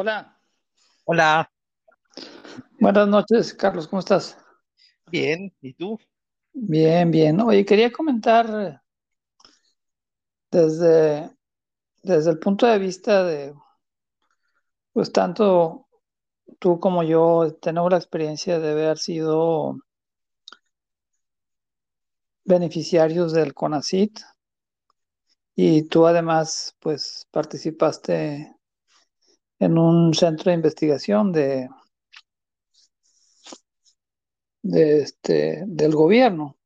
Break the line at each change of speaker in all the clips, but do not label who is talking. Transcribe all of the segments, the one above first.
Hola,
Hola,
buenas noches, Carlos, ¿cómo estás?
bien, ¿y tú?
Bien, bien. Oye, quería comentar desde, desde el punto de vista de, pues tanto tú como yo tenemos la experiencia de haber sido beneficiarios del CONACYT y tú además, pues participaste en un centro de investigación de, de este, del gobierno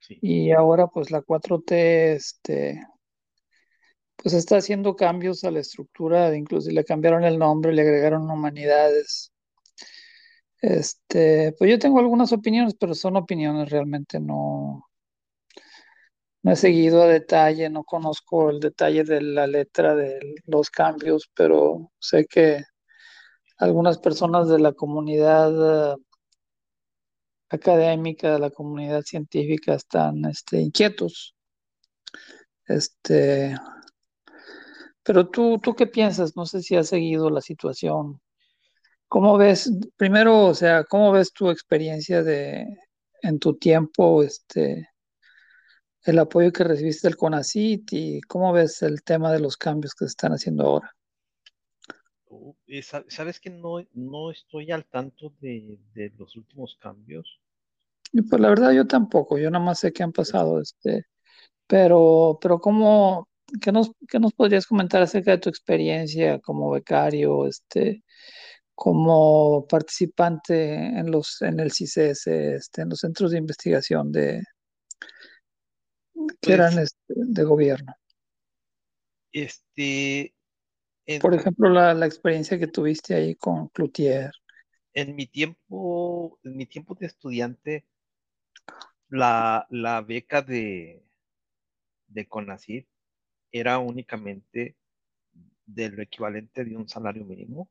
Sí.
y ahora pues la 4T, este, pues está haciendo cambios a la estructura, incluso le cambiaron el nombre, le agregaron humanidades. Este, pues yo tengo algunas opiniones, pero son opiniones realmente no, no he seguido a detalle, no conozco el detalle de la letra de los cambios, pero sé que algunas personas de la comunidad eh, académica, de la comunidad científica están este, inquietos. Este, pero tú, ¿tú qué piensas? No sé si has seguido la situación. ¿Cómo ves, primero, o sea, cómo ves tu experiencia de en tu tiempo, este, el apoyo que recibiste del CONACYT y cómo ves el tema de los cambios que se están haciendo ahora?
Uh, sa- ¿Sabes que no, no estoy al tanto de, de los últimos cambios?
Y pues la verdad yo tampoco, yo nada más sé que han pasado, este, pero, pero cómo, ¿qué nos, qué nos podrías comentar acerca de tu experiencia como becario, este, como participante en los, en el CICES, este, en los centros de investigación de, que eran
Pues,
este, de gobierno?
este, en,
Por ejemplo, la, la experiencia que tuviste ahí con Cloutier.
en mi tiempo, en mi tiempo de estudiante, la, la beca de, de CONACYT era únicamente de lo equivalente de un salario mínimo.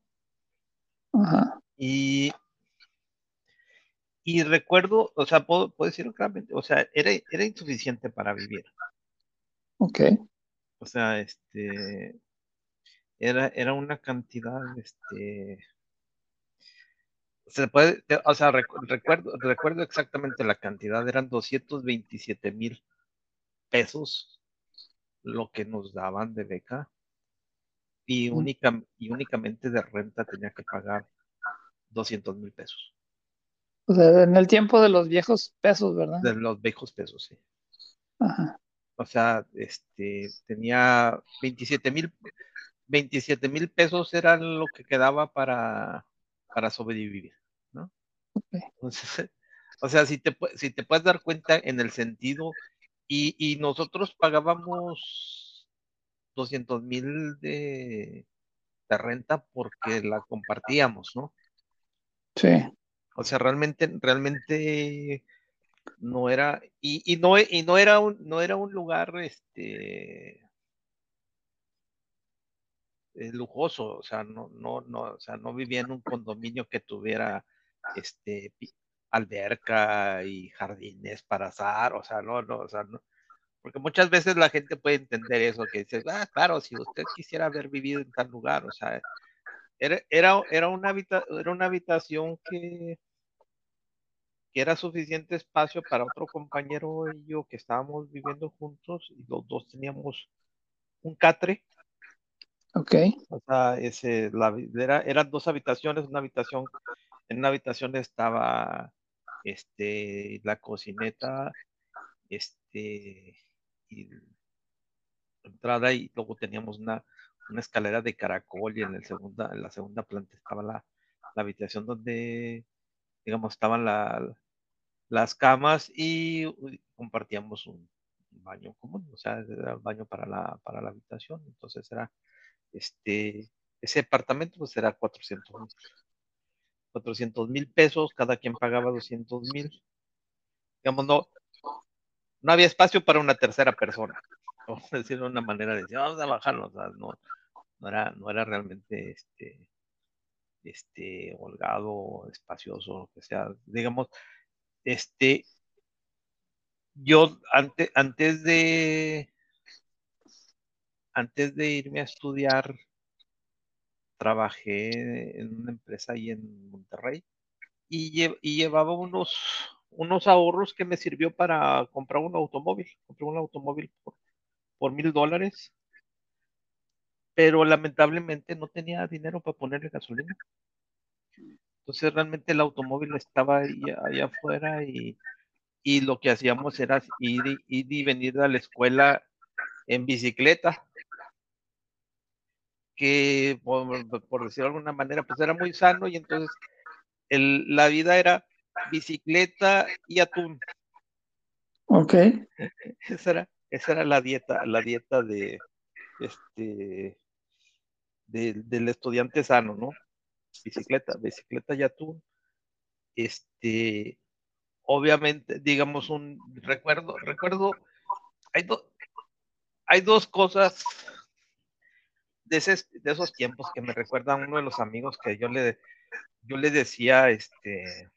Ajá,
Y, y recuerdo, o sea, puedo, puedo decirlo claramente, o sea, era, era insuficiente para vivir.
ok,
O sea, este, era, era una cantidad, este, se puede, o sea, recu- recuerdo, recuerdo exactamente la cantidad, eran 227 mil pesos lo que nos daban de beca y, única, y únicamente de renta tenía que pagar 200 mil pesos,
O sea, en el tiempo de los viejos pesos, ¿verdad?
de los viejos pesos, sí.
Ajá,
O sea, este, tenía 27 mil, 27 mil pesos era lo que quedaba para, para sobrevivir, ¿no?
ok.
Entonces, o sea, si te, si te puedes dar cuenta en el sentido, y, y nosotros pagábamos 200 mil de, de renta porque la compartíamos, ¿no?
Sí,
O sea, realmente, realmente no era, y, no, y no era un, no era un lugar, este, eh, lujoso, o sea, no, no, no, o sea, no vivía en un condominio que tuviera, este, alberca y jardines para azar, o sea, no, no, o sea, no, Porque muchas veces la gente puede entender eso, que dices, ah, claro, si usted quisiera haber vivido en tal lugar, o sea, era, era, era, una, habita era una habitación que, que era suficiente espacio para otro compañero y yo que estábamos viviendo juntos y los dos teníamos un catre,
ok,
o sea, ese, la, era, eran dos habitaciones, una habitación, en una habitación estaba este, la cocineta, este, y entrada y luego teníamos una, una escalera de caracol y en, el segunda, en la segunda planta estaba la, la habitación donde, digamos, estaban la, las camas y compartíamos un, un baño común, o sea, era el baño para la, para la habitación. Entonces era, este, ese apartamento pues era 400 mil. 400 mil pesos, cada quien pagaba 200 mil. Digamos, no, no había espacio para una tercera persona. A decirlo de una manera de decir, vamos a bajarlo. No, no era, no era realmente este, este, holgado, espacioso, lo que sea. Digamos, este, yo antes, antes de, antes de irme a estudiar trabajé en una empresa ahí en Monterrey y, y llevaba unos, unos ahorros que me sirvió para comprar un automóvil. Compré un automóvil por, por mil dólares, pero lamentablemente no tenía dinero para ponerle gasolina. Entonces realmente el automóvil estaba ahí, allá afuera y, y, lo que hacíamos era ir, ir y venir a la escuela en bicicleta que por, por, decirlo de alguna manera, pues era muy sano y entonces el, la vida era bicicleta y atún.
Ok.
Esa era, esa era la dieta, la dieta de este de, del estudiante sano, ¿no? Bicicleta, bicicleta y atún. Este, obviamente, digamos un recuerdo, recuerdo, hay, hay dos cosas de, de, esos tiempos que me recuerda a uno de los amigos que yo le, yo le decía, este,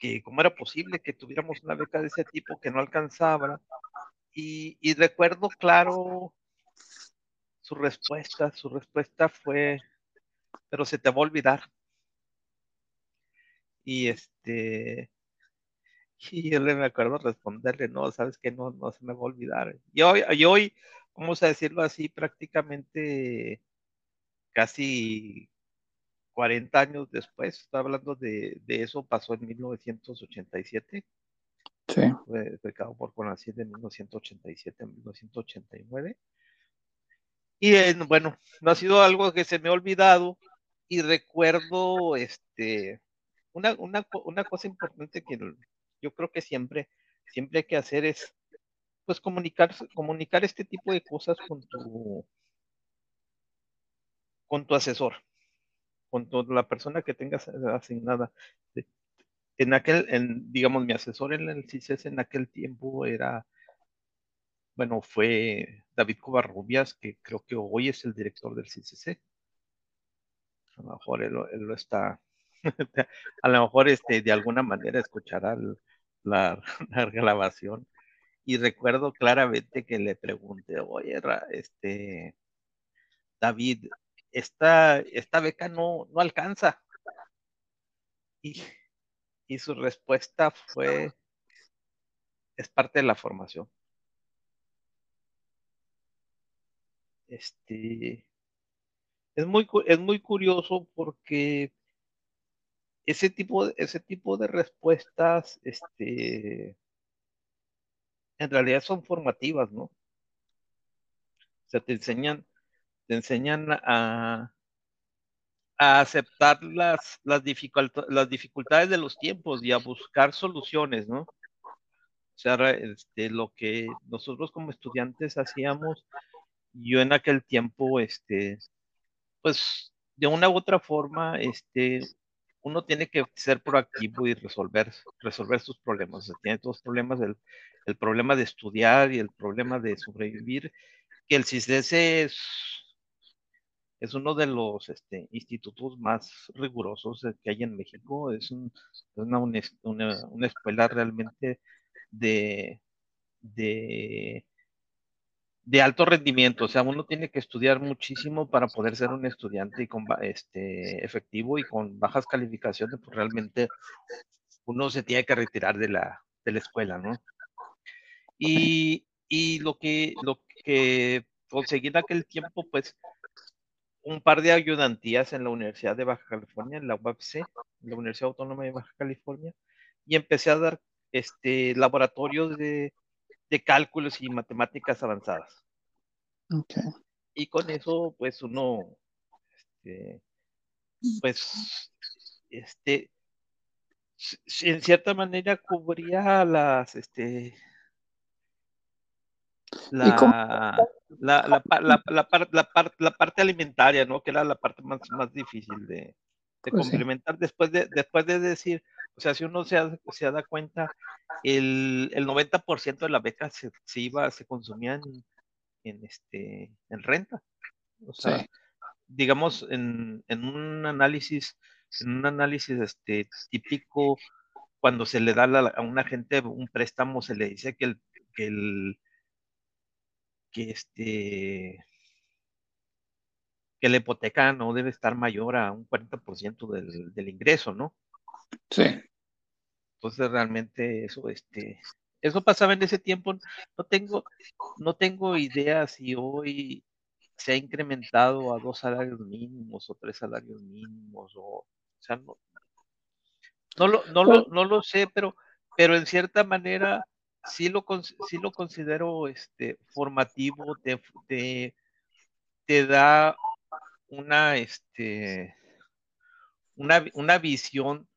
que cómo era posible que tuviéramos una beca de ese tipo que no alcanzaba. Y, y recuerdo claro su respuesta, su respuesta fue, pero se te va a olvidar. Y este, y yo le me acuerdo responderle, no, sabes que no, no se me va a olvidar. Y hoy, y hoy, vamos a decirlo así, prácticamente casi 40 años después, estoy hablando de, de eso, pasó en 1987.
Sí.
Fue becado por CONACYT de 1987 a 1989. Y bueno, no ha sido algo que se me ha olvidado y recuerdo este, una, una, una cosa importante que yo creo que siempre, siempre hay que hacer es pues comunicar, comunicar este tipo de cosas con tu, con tu asesor, con tu, la persona que tengas asignada. En aquel, digamos, mi asesor en el CICES en aquel tiempo era, bueno, fue David Covarrubias, que creo que hoy es el director del CICC. A lo mejor él, lo está, a lo mejor este, de alguna manera escuchará la, la, grabación. Y recuerdo claramente que le pregunté, oye, este, David, esta, esta beca no, no alcanza. Y, y su respuesta fue, es parte de la formación. Este, es muy, es muy curioso porque ese tipo, ese tipo de respuestas, este, en realidad son formativas, ¿no? O sea, te enseñan, te enseñan a, a aceptar las, las, dificultad, las dificultades de los tiempos y a buscar soluciones, ¿no? O sea, este, lo que nosotros como estudiantes hacíamos, yo en aquel tiempo, este, pues de una u otra forma, este, uno tiene que ser proactivo y resolver, resolver sus problemas. O sea, tiene dos problemas, el, el, problema de estudiar y el problema de sobrevivir, que el CISDS es, es uno de los este, institutos más rigurosos que hay en México. Es, un, una, una, una, escuela realmente de, de de alto rendimiento, o sea, uno tiene que estudiar muchísimo para poder ser un estudiante y con este efectivo y con bajas calificaciones, pues realmente uno se tiene que retirar de la, de la escuela, ¿no? Y, y lo que lo que conseguí en aquel tiempo, pues, un par de ayudantías en la Universidad de Baja California, en la UABC, en la Universidad Autónoma de Baja California, y empecé a dar este laboratorios de de cálculos y matemáticas avanzadas.
Okay.
Y con eso, pues uno, este, pues, este, en cierta manera cubría las, este, la, la, la, la, la, la, la, parte alimentaria, ¿no? Que era la parte más, más difícil de, de pues complementar sí. después, de, después de decir, o sea, si uno se, se da cuenta, el, el 90% de la beca se, se, iba, se consumía en, en, este, en renta. O sea, sí. digamos, en, en, un análisis, en un análisis este, típico, cuando se le da a una gente un préstamo, se le dice que el, que el que este que la hipoteca no debe estar mayor a un 40% del, del ingreso, ¿no?
Sí.
Entonces realmente eso, este, eso pasaba en ese tiempo. No tengo, no tengo idea si hoy se ha incrementado a dos salarios mínimos o tres salarios mínimos o, o sea, no, no lo, no lo, no lo sé, pero, pero en cierta manera sí lo, sí lo considero este, formativo, te, te, te da una, este, una, una visión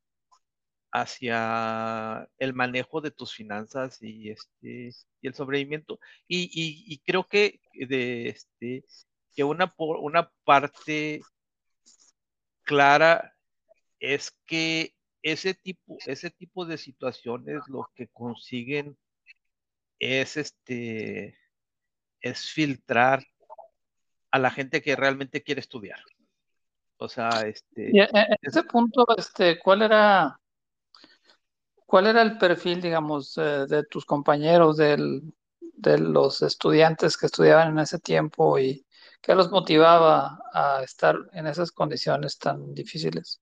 hacia el manejo de tus finanzas y este y el sobrevivimiento y, y, creo que de este que una una parte clara es que ese tipo ese tipo de situaciones lo que consiguen es este es filtrar a la gente que realmente quiere estudiar o sea este
y en ese punto este cuál era ¿Cuál era el perfil, digamos, eh, de tus compañeros, del, de los estudiantes que estudiaban en ese tiempo y qué los motivaba a estar en esas condiciones tan difíciles?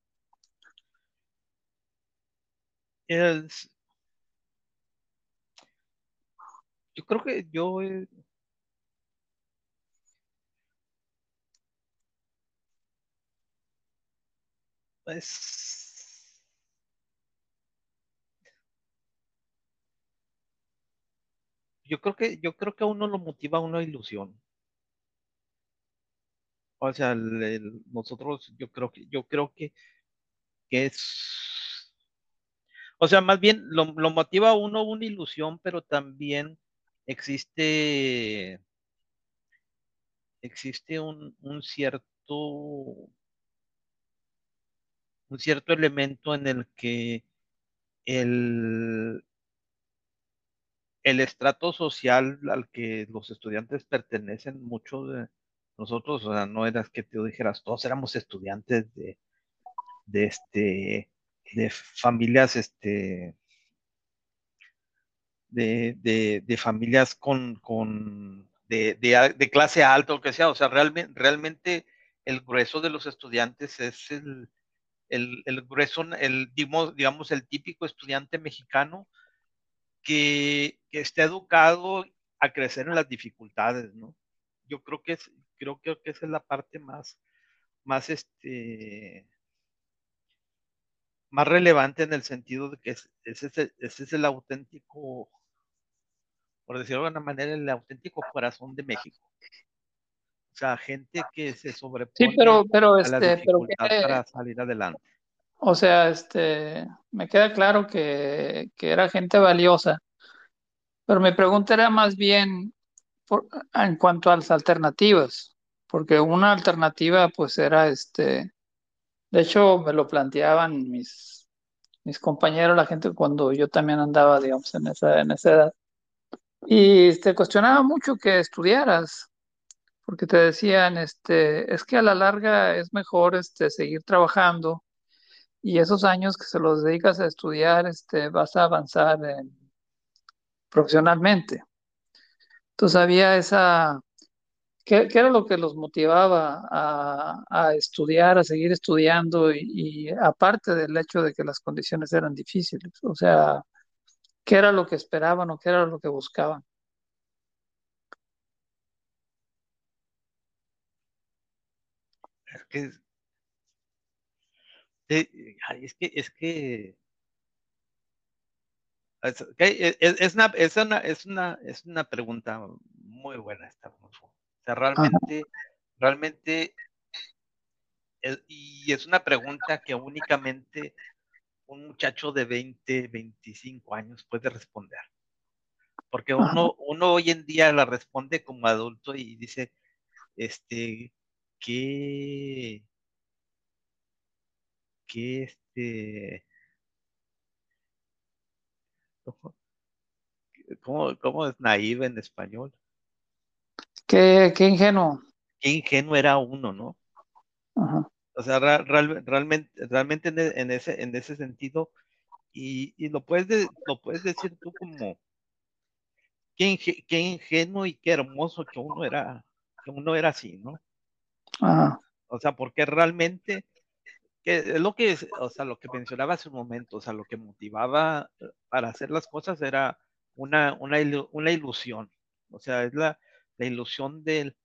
Es, yo creo que yo eh, pues yo creo que yo creo que a uno lo motiva una ilusión. O sea, nosotros yo creo que yo creo que, que es o sea, más bien lo, lo, motiva a uno una ilusión, pero también existe existe un, un cierto un cierto elemento en el que el, el estrato social al que los estudiantes pertenecen, muchos de nosotros, o sea, no eras que te dijeras, todos éramos estudiantes de, de este, de familias, este, de, de, de familias con, con de, de, clase alta o que sea, o sea, realmente, realmente el grueso de los estudiantes es el, el, el grueso, el, digamos, el típico estudiante mexicano que, que esté educado a crecer en las dificultades, ¿no? Yo creo que es, creo que esa es la parte más, más este, más relevante en el sentido de que ese es, ese es el auténtico, por decirlo de alguna manera, el auténtico corazón de México. O sea, gente que se sobrepone
sí, pero, pero,
a la
este,
dificultad
pero que,
para salir adelante.
O sea, este, me queda claro que, que era gente valiosa, pero mi pregunta era más bien por, en cuanto a las alternativas, porque una alternativa pues era este, de hecho me lo planteaban mis, mis compañeros, la gente cuando yo también andaba, digamos, en esa, en esa edad, y te cuestionaba mucho que estudiaras, porque te decían, este, es que a la larga es mejor este, seguir trabajando y esos años que se los dedicas a estudiar, este, vas a avanzar en, profesionalmente. Entonces había esa, ¿qué, ¿qué, era lo que los motivaba a, a estudiar, a seguir estudiando y, aparte del hecho de que las condiciones eran difíciles? O sea, ¿qué era lo que esperaban o qué era lo que buscaban?
Es que es que es que es, una, es, una, es, una, es una pregunta muy buena esta. Realmente, realmente, es, y es una pregunta que únicamente un muchacho de 20, 25 años puede responder. Porque uno, uno hoy en día la responde como adulto y dice, este, ¿qué, qué, este, ¿Cómo, ¿Cómo, es naive en español?
Qué, qué ingenuo.
Qué ingenuo era uno, ¿no?
Ajá.
O sea, real, realmente, realmente en, en, ese, en ese sentido, y, y lo, puedes de, lo puedes decir tú como qué, inge, qué, ingenuo y qué hermoso que uno era, que uno era así, ¿no?
Ajá.
O sea, porque realmente, que es lo que, o sea, lo que mencionaba hace un momento, o sea, lo que motivaba para hacer las cosas era una, una, una ilusión. O sea, es la, la ilusión del,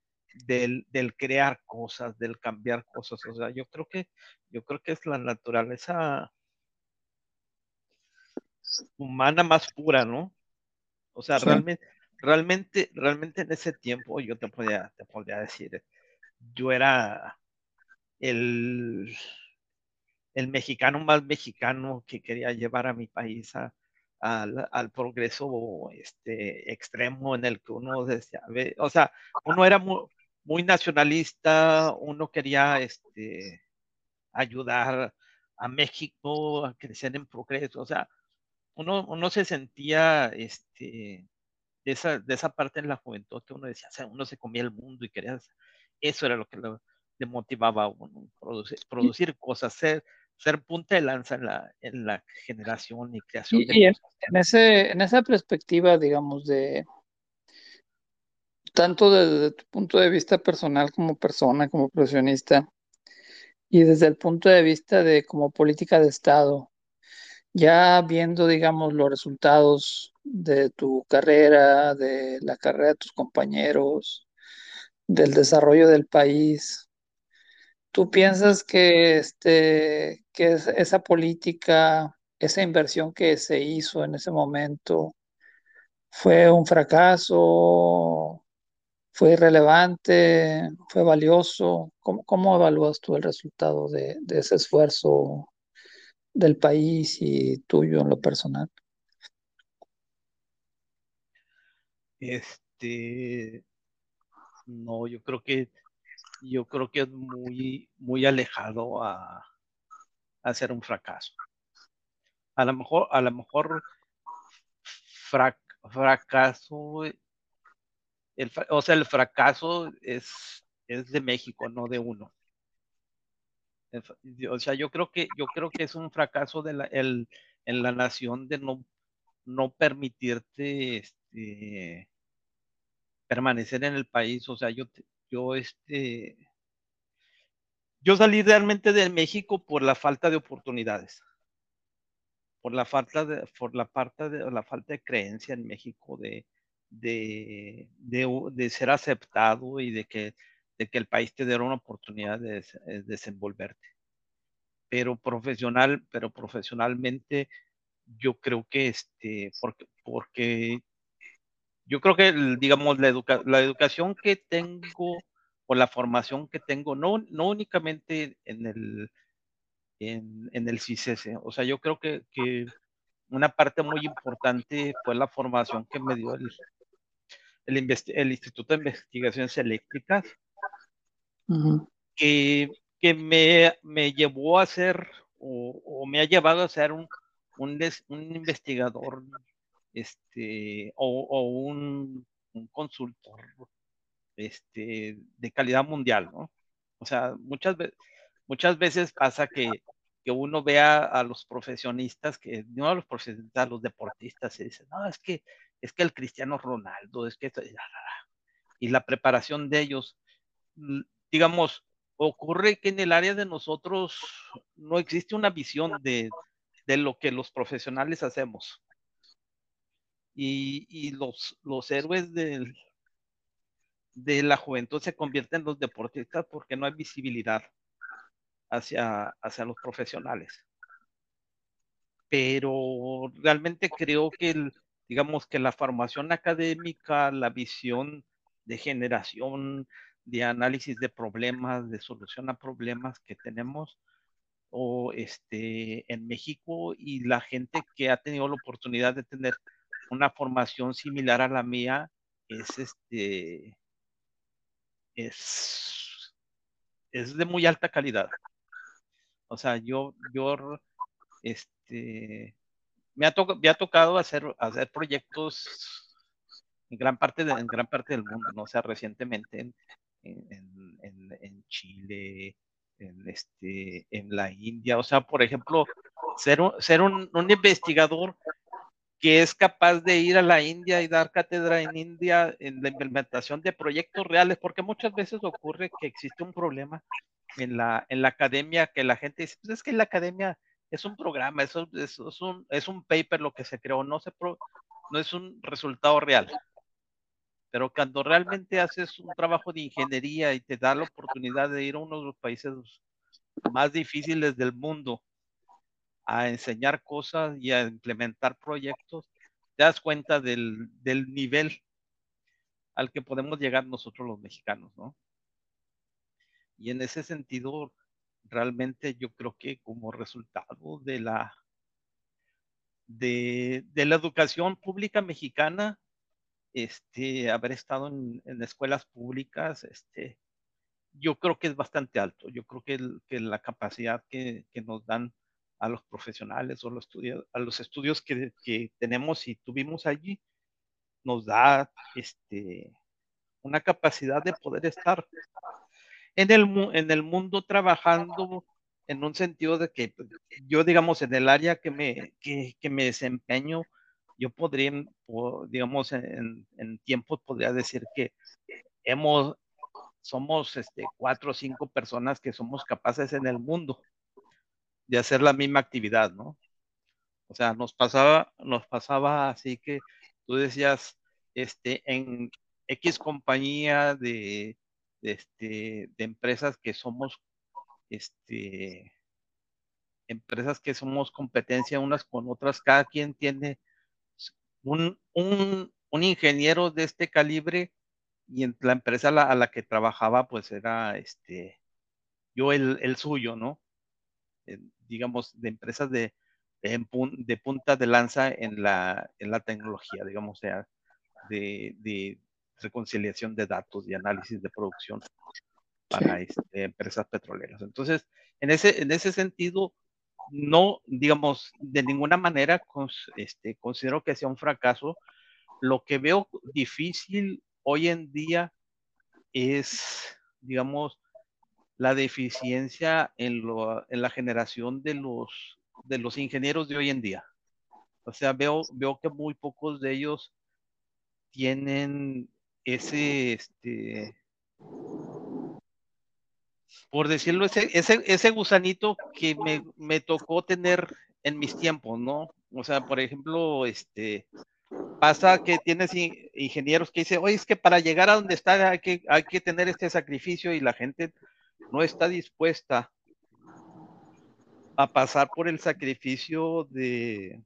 del, del, crear cosas, del cambiar cosas. O sea, yo creo que, yo creo que es la naturaleza humana más pura, ¿no? O sea, sí. realmente, realmente, realmente en ese tiempo yo te podía, te podía decir, yo era el, el mexicano más mexicano que quería llevar a mi país a, al, al, progreso este, extremo en el que uno decía, o sea, uno era muy, muy nacionalista, uno quería este, ayudar a México a crecer en progreso, o sea, uno, uno se sentía este, de, esa, de esa parte en la juventud que uno decía, o sea, uno se comía el mundo y quería, eso era lo que le, le motivaba a uno, producir, producir cosas, ser, ser punta de lanza en la, en la generación y creación.
Y, de y en, ese, en esa perspectiva, digamos, de tanto desde tu punto de vista personal como persona, como profesionista, y desde el punto de vista de como política de Estado, ya viendo, digamos, los resultados de tu carrera, de la carrera de tus compañeros, del desarrollo del país, ¿tú piensas que, este, que esa política, esa inversión que se hizo en ese momento, fue un fracaso? ¿Fue irrelevante? ¿Fue valioso? ¿Cómo, cómo evalúas tú el resultado de, de ese esfuerzo del país y tuyo en lo personal?
Este, no, yo creo que yo creo que es muy, muy alejado a, a ser un fracaso. A lo mejor, a lo mejor frac, fracaso, el, o sea, el fracaso es, es de México, no de uno. O sea, yo creo que, yo creo que es un fracaso de la, el, en la nación de no, no permitirte este, permanecer en el país. O sea, yo, yo, este, yo salí realmente de México por la falta de oportunidades, por la falta de, por la parte de la falta de creencia en México de, de, de, ser aceptado y de que de que el país te diera una oportunidad de, de desenvolverte. Pero profesional, pero profesionalmente, yo creo que este, porque, porque yo creo que, digamos, la, educa la educación que tengo o la formación que tengo, no, no únicamente en el, en, en el CICES, o sea, yo creo que, que, una parte muy importante fue la formación que me dio el, el, el Instituto de Investigaciones Eléctricas, Uh -huh. que, que me, me, llevó a ser o, o, me ha llevado a ser un, un, des, un investigador este, o, o un, un, consultor este, de calidad mundial, ¿no? O sea, muchas, veces muchas veces pasa que, que uno vea a los profesionistas, que no a los profesionistas, a los deportistas, y dice, no, es que, es que el Cristiano Ronaldo, es que, y la preparación de ellos, digamos, ocurre que en el área de nosotros no existe una visión de, de lo que los profesionales hacemos. Y, y los, los, héroes de la juventud se convierten en los deportistas porque no hay visibilidad hacia, hacia los profesionales. Pero realmente creo que, el, digamos, que la formación académica, la visión de generación, de análisis de problemas, de solución a problemas que tenemos o este, en México y la gente que ha tenido la oportunidad de tener una formación similar a la mía es este es, es de muy alta calidad. O sea, yo, yo este, me ha, tocado hacer, proyectos en gran parte en del mundo, ¿no? O sea, recientemente en, en, en, en Chile, en, este, en la India. O sea, por ejemplo, ser un, investigador que es capaz de ir a la India y dar cátedra en India en la implementación de proyectos reales, porque muchas veces ocurre que existe un problema en la, en academia que la gente dice, pues es que la academia es un programa, eso es, es, un, es un paper lo que se creó, no, se no es un resultado real. Pero cuando realmente haces un trabajo de ingeniería y te da la oportunidad de ir a uno de los países más difíciles del mundo a enseñar cosas y a implementar proyectos, te das cuenta del, del nivel al que podemos llegar nosotros los mexicanos, ¿no? Y en ese sentido, realmente yo creo que como resultado de la, de, la educación pública mexicana, este, haber estado en, escuelas públicas, este, yo creo que es bastante alto. Yo creo que, que la capacidad que, que, nos dan a los profesionales o los estudios, a los estudios que, que, tenemos y tuvimos allí, nos da este, una capacidad de poder estar en el, en el mundo trabajando en un sentido de que yo, digamos, en el área que me, que, que me desempeño, yo podría, digamos, en, en tiempos podría decir que hemos, somos este, cuatro o cinco personas que somos capaces en el mundo de hacer la misma actividad, ¿no? O sea, nos pasaba, nos pasaba así que tú decías, este, en X compañía de, este, de empresas que somos, este, empresas que somos competencia unas con otras, cada quien tiene un, un, un ingeniero de este calibre y en la empresa a la, a la, que trabajaba pues era este yo el, el suyo, ¿no? Eh, digamos, de empresas de, de, de, punta de lanza en la, en la tecnología, digamos, o sea, de, de, reconciliación de datos y análisis de producción para este, empresas petroleras. Entonces, en ese, en ese sentido, no, digamos, de ninguna manera este, considero que sea un fracaso. Lo que veo difícil hoy en día es, digamos, la deficiencia en, lo, en la generación de los, de los ingenieros de hoy en día. O sea, veo, veo que muy pocos de ellos tienen ese, este, por decirlo, ese, ese, ese gusanito que me, me, tocó tener en mis tiempos, ¿no? O sea, por ejemplo, este, pasa que tienes ingenieros que dicen, oye, es que para llegar a donde está hay que, hay que tener este sacrificio y la gente no está dispuesta a pasar por el sacrificio de,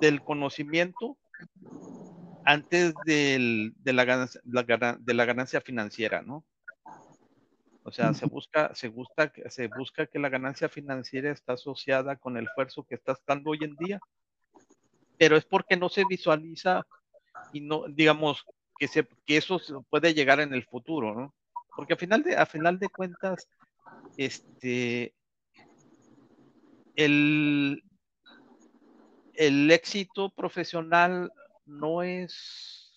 del conocimiento antes del, de, la ganancia, la, de la ganancia financiera, ¿no? O sea, se busca, se, busca, se busca que la ganancia financiera está asociada con el esfuerzo que estás dando hoy en día, pero es porque no se visualiza y no, digamos, que, se, que eso puede llegar en el futuro, ¿no? Porque a final de, a final de cuentas, este, el, el éxito profesional no es,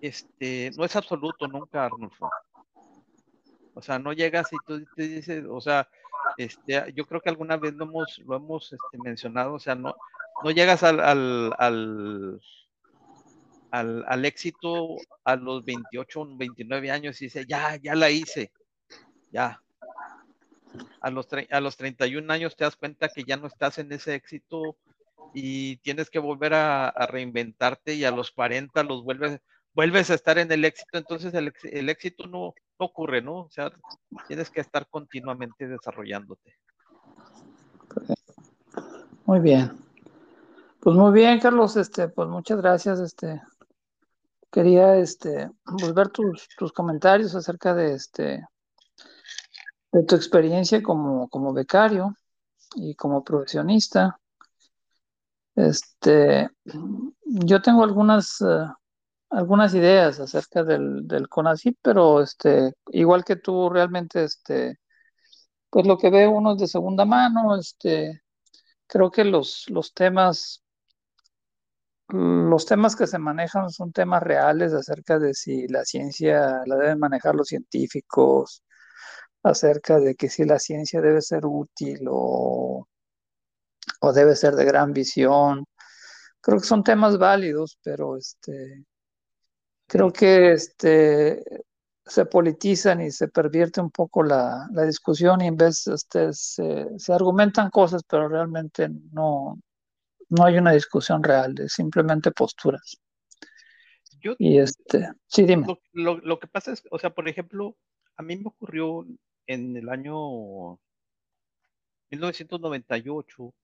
este, no es absoluto nunca, Arnulfo. O sea, no llegas y tú te dices, o sea, este, yo creo que alguna vez lo hemos, lo hemos este, mencionado, o sea, no, no llegas al, al, al, al, éxito a los 28, 29 años y dices, ya, ya la hice, ya. A los, a los 31 años te das cuenta que ya no estás en ese éxito y tienes que volver a, reinventarte y a los 40 los vuelves, vuelves a estar en el éxito, entonces el, el éxito no, no, ocurre, ¿no? O sea, tienes que estar continuamente desarrollándote.
Muy bien. Pues muy bien, Carlos, este, pues muchas gracias, este, quería, este, pues ver tus, tus comentarios acerca de, este, de tu experiencia como, como becario y como profesionista. Este, yo tengo algunas, uh, algunas ideas acerca del, del pero este, igual que tú, realmente, este, pues lo que veo uno es de segunda mano, este, creo que los, los temas, los temas que se manejan son temas reales acerca de si la ciencia la deben manejar los científicos, acerca de que si la ciencia debe ser útil o, o debe ser de gran visión. Creo que son temas válidos, pero este, Creo que este, se politizan y se pervierte un poco la, la discusión y en vez este, se, se, argumentan cosas, pero realmente no, no hay una discusión real, es simplemente posturas.
Yo,
y este, sí, dime.
Lo, lo, lo, que pasa es, o sea, por ejemplo, a mí me ocurrió en el año 1998,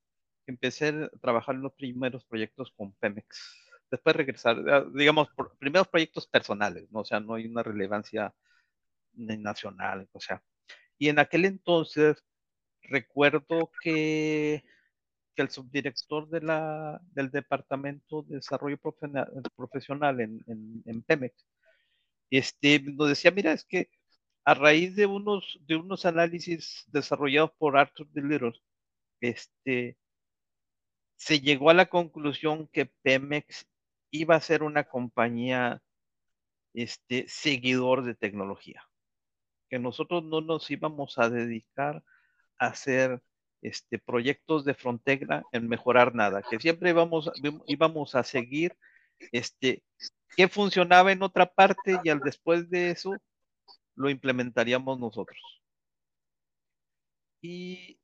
empecé a trabajar en los primeros proyectos con Pemex después regresar, digamos, por, primeros proyectos personales, ¿no? o sea, no hay una relevancia nacional, o sea. Y en aquel entonces recuerdo que, que el subdirector de la, del Departamento de Desarrollo Profesional en, en, en Pemex este, nos decía, mira, es que a raíz de unos, de unos análisis desarrollados por Arthur de Little, este, se llegó a la conclusión que Pemex iba a ser una compañía este, seguidor de tecnología, que nosotros no nos íbamos a dedicar a hacer este, proyectos de frontera en mejorar nada, que siempre íbamos, íbamos a seguir este, qué funcionaba en otra parte y al después de eso lo implementaríamos nosotros. Y,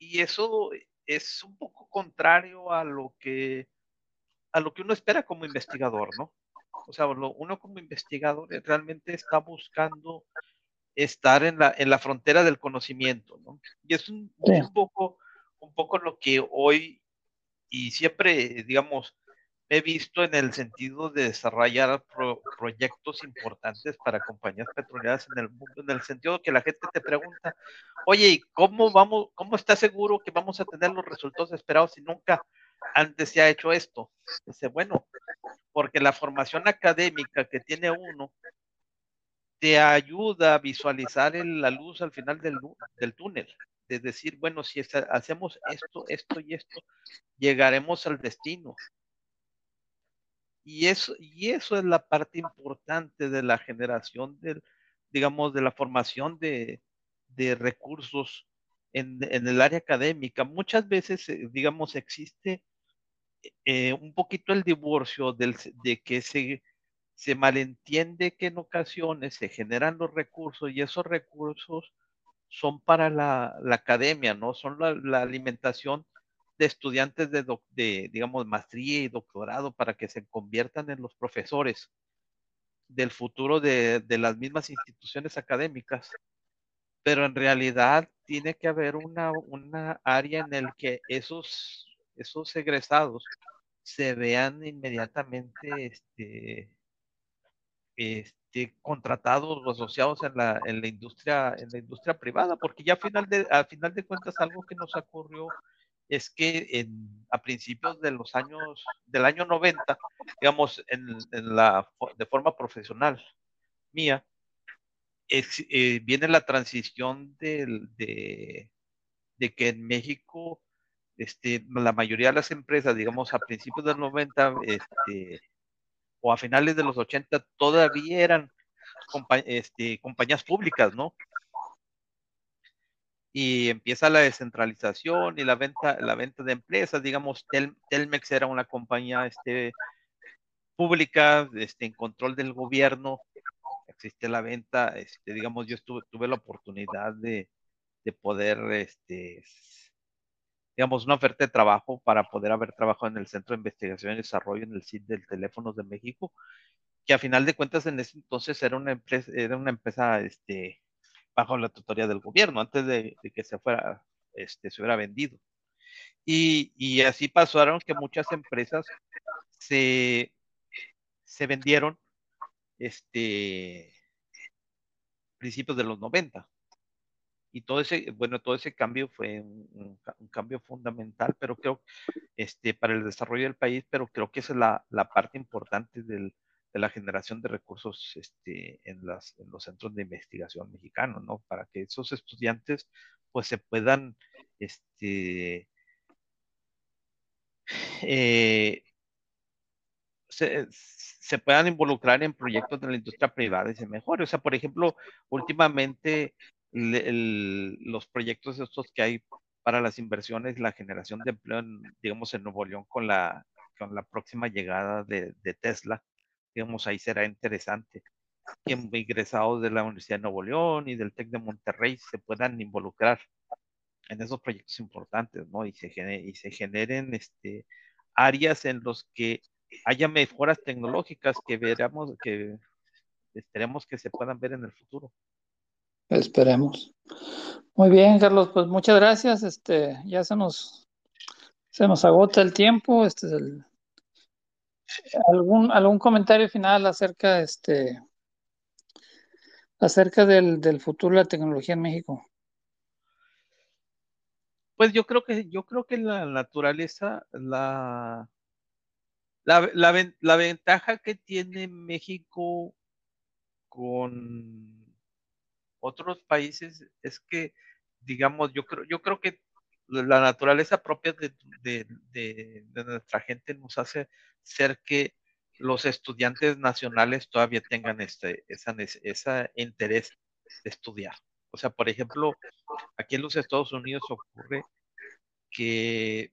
y eso es un poco contrario a lo que a lo que uno espera como investigador, ¿no? O sea, uno como investigador realmente está buscando estar en la, en la frontera del conocimiento, ¿no? Y es un, sí. un, poco, un poco lo que hoy y siempre, digamos, he visto en el sentido de desarrollar pro, proyectos importantes para compañías petroleras en el mundo, en el sentido que la gente te pregunta, oye, ¿y cómo vamos, cómo está seguro que vamos a tener los resultados esperados si nunca antes se ha hecho esto. Dice, bueno, porque la formación académica que tiene uno te ayuda a visualizar el, la luz al final del, del túnel. De decir, bueno, si hacemos esto, esto y esto, llegaremos al destino. Y eso, y eso es la parte importante de la generación del, digamos, de la formación de, de recursos en, en, el área académica. Muchas veces, digamos, existe eh, un poquito el divorcio del, de que se, se malentiende que en ocasiones se generan los recursos y esos recursos son para la, academia, ¿no? Son la, alimentación de estudiantes de, digamos, maestría y doctorado para que se conviertan en los profesores del futuro de, de las mismas instituciones académicas. Pero en realidad tiene que haber una, una área en el que esos esos egresados se vean inmediatamente este, este, contratados o asociados en la, en la industria en la industria privada porque ya a final de a final de cuentas algo que nos ocurrió es que en, a principios de los años del año 90 digamos en, en la de forma profesional mía es, eh, viene la transición de, de que en México este, la mayoría de las empresas, digamos, a principios del 90 este, o a finales de los 80, todavía eran este, compañías públicas, ¿no? Y empieza la descentralización y la venta, la venta de empresas, digamos, Tel Telmex era una compañía este, pública, este, en control del gobierno, existe la venta, este, digamos, yo tuve la oportunidad de, de poder este, digamos, una oferta de trabajo para poder haber trabajado en el Centro de Investigación y Desarrollo en el CID del Teléfonos de México, que a final de cuentas en ese entonces era una empresa, era una empresa este, bajo la tutoría del gobierno, antes de, que se fuera, este, se hubiera vendido. Y, y, así pasaron que muchas empresas se, se vendieron este, principios de los 90 y todo ese, bueno, todo ese cambio fue un, cambio fundamental, pero creo, este, para el desarrollo del país, pero creo que esa es la, la parte importante del, de la generación de recursos este, en, los centros de investigación mexicanos, ¿no? Para que esos estudiantes, pues, se puedan, este, eh, se, puedan involucrar en proyectos de la industria privada y se mejore. O sea, por ejemplo, últimamente los proyectos estos que hay para las inversiones, la generación de empleo, en, digamos, en Nuevo León con la, con la próxima llegada de, Tesla, digamos, ahí será interesante. que egresados de la Universidad de Nuevo León y del TEC de Monterrey se puedan involucrar en esos proyectos importantes, ¿no? Y se, y se generen este, áreas en los que haya mejoras tecnológicas que veremos, que esperemos que se puedan ver en el futuro.
Esperemos. Muy bien, Carlos, pues muchas gracias. Este, ya se nos, se nos agota el tiempo. Este es el, algún, algún comentario final acerca, este, acerca del, del futuro de la tecnología en México.
Pues yo creo que, yo creo que la naturaleza, la, la, la, la ventaja que tiene México con otros países es que, digamos, yo creo, yo creo que la naturaleza propia de, de, de, nuestra gente nos hace ser que los estudiantes nacionales todavía tengan este, esa, esa interés de estudiar. O sea, por ejemplo, aquí en los Estados Unidos ocurre que,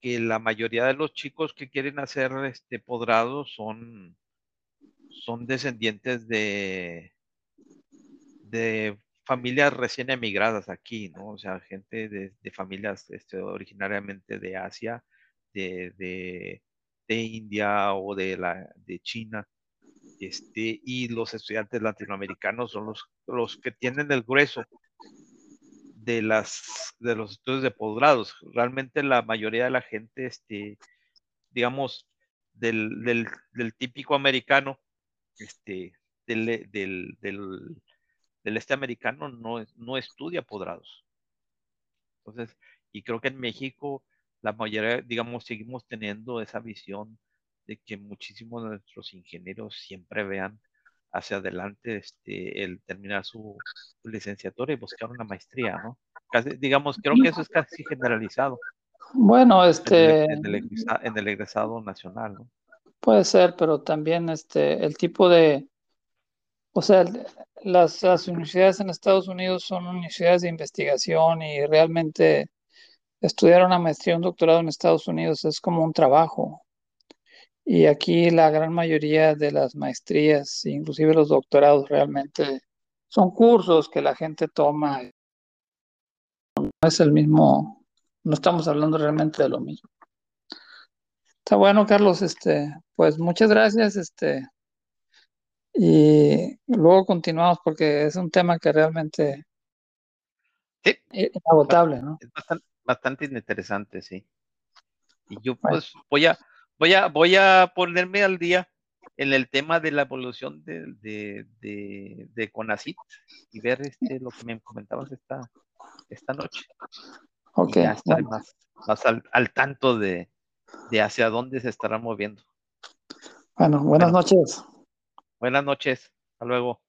que la mayoría de los chicos que quieren hacer este podrado son, son descendientes de, de familias recién emigradas aquí, ¿no? O sea, gente de, familias este, originariamente de Asia, de, India o de, la, de China. Este, y los estudiantes latinoamericanos son los, los que tienen el grueso de, las, de los estudios de posgrados. Realmente la mayoría de la gente, este, digamos, del, del, del típico americano, este, del, del, del, este americano no, no estudia posgrados. Entonces, y creo que en México la mayoría, digamos, seguimos teniendo esa visión de que muchísimos de nuestros ingenieros siempre vean hacia adelante este, el terminar su, licenciatura y buscar una maestría, ¿no? Casi, digamos, creo que eso es casi generalizado.
Bueno, este...
El, en el egresado nacional, ¿no?
Puede ser, pero también este, el tipo de, o sea, las, universidades en Estados Unidos son universidades de investigación y realmente estudiar una maestría, un doctorado en Estados Unidos es como un trabajo. Y aquí la gran mayoría de las maestrías, inclusive los doctorados, realmente son cursos que la gente toma. No es el mismo, no estamos hablando realmente de lo mismo. Está bueno, Carlos, este, pues muchas gracias, este, y luego continuamos porque es un tema que realmente
sí,
es agotable, ¿no?
Es bastante, bastante interesante, sí. Y yo pues voy a, voy a, voy a ponerme al día en el tema de la evolución de, de, de, de CONACIT y ver este, lo que me comentabas esta, esta noche.
Ok.
Y ya estar bueno. más, más al, al, tanto de, de hacia dónde se estará moviendo.
Bueno, buenas bueno, noches.
Buenas noches. Hasta luego.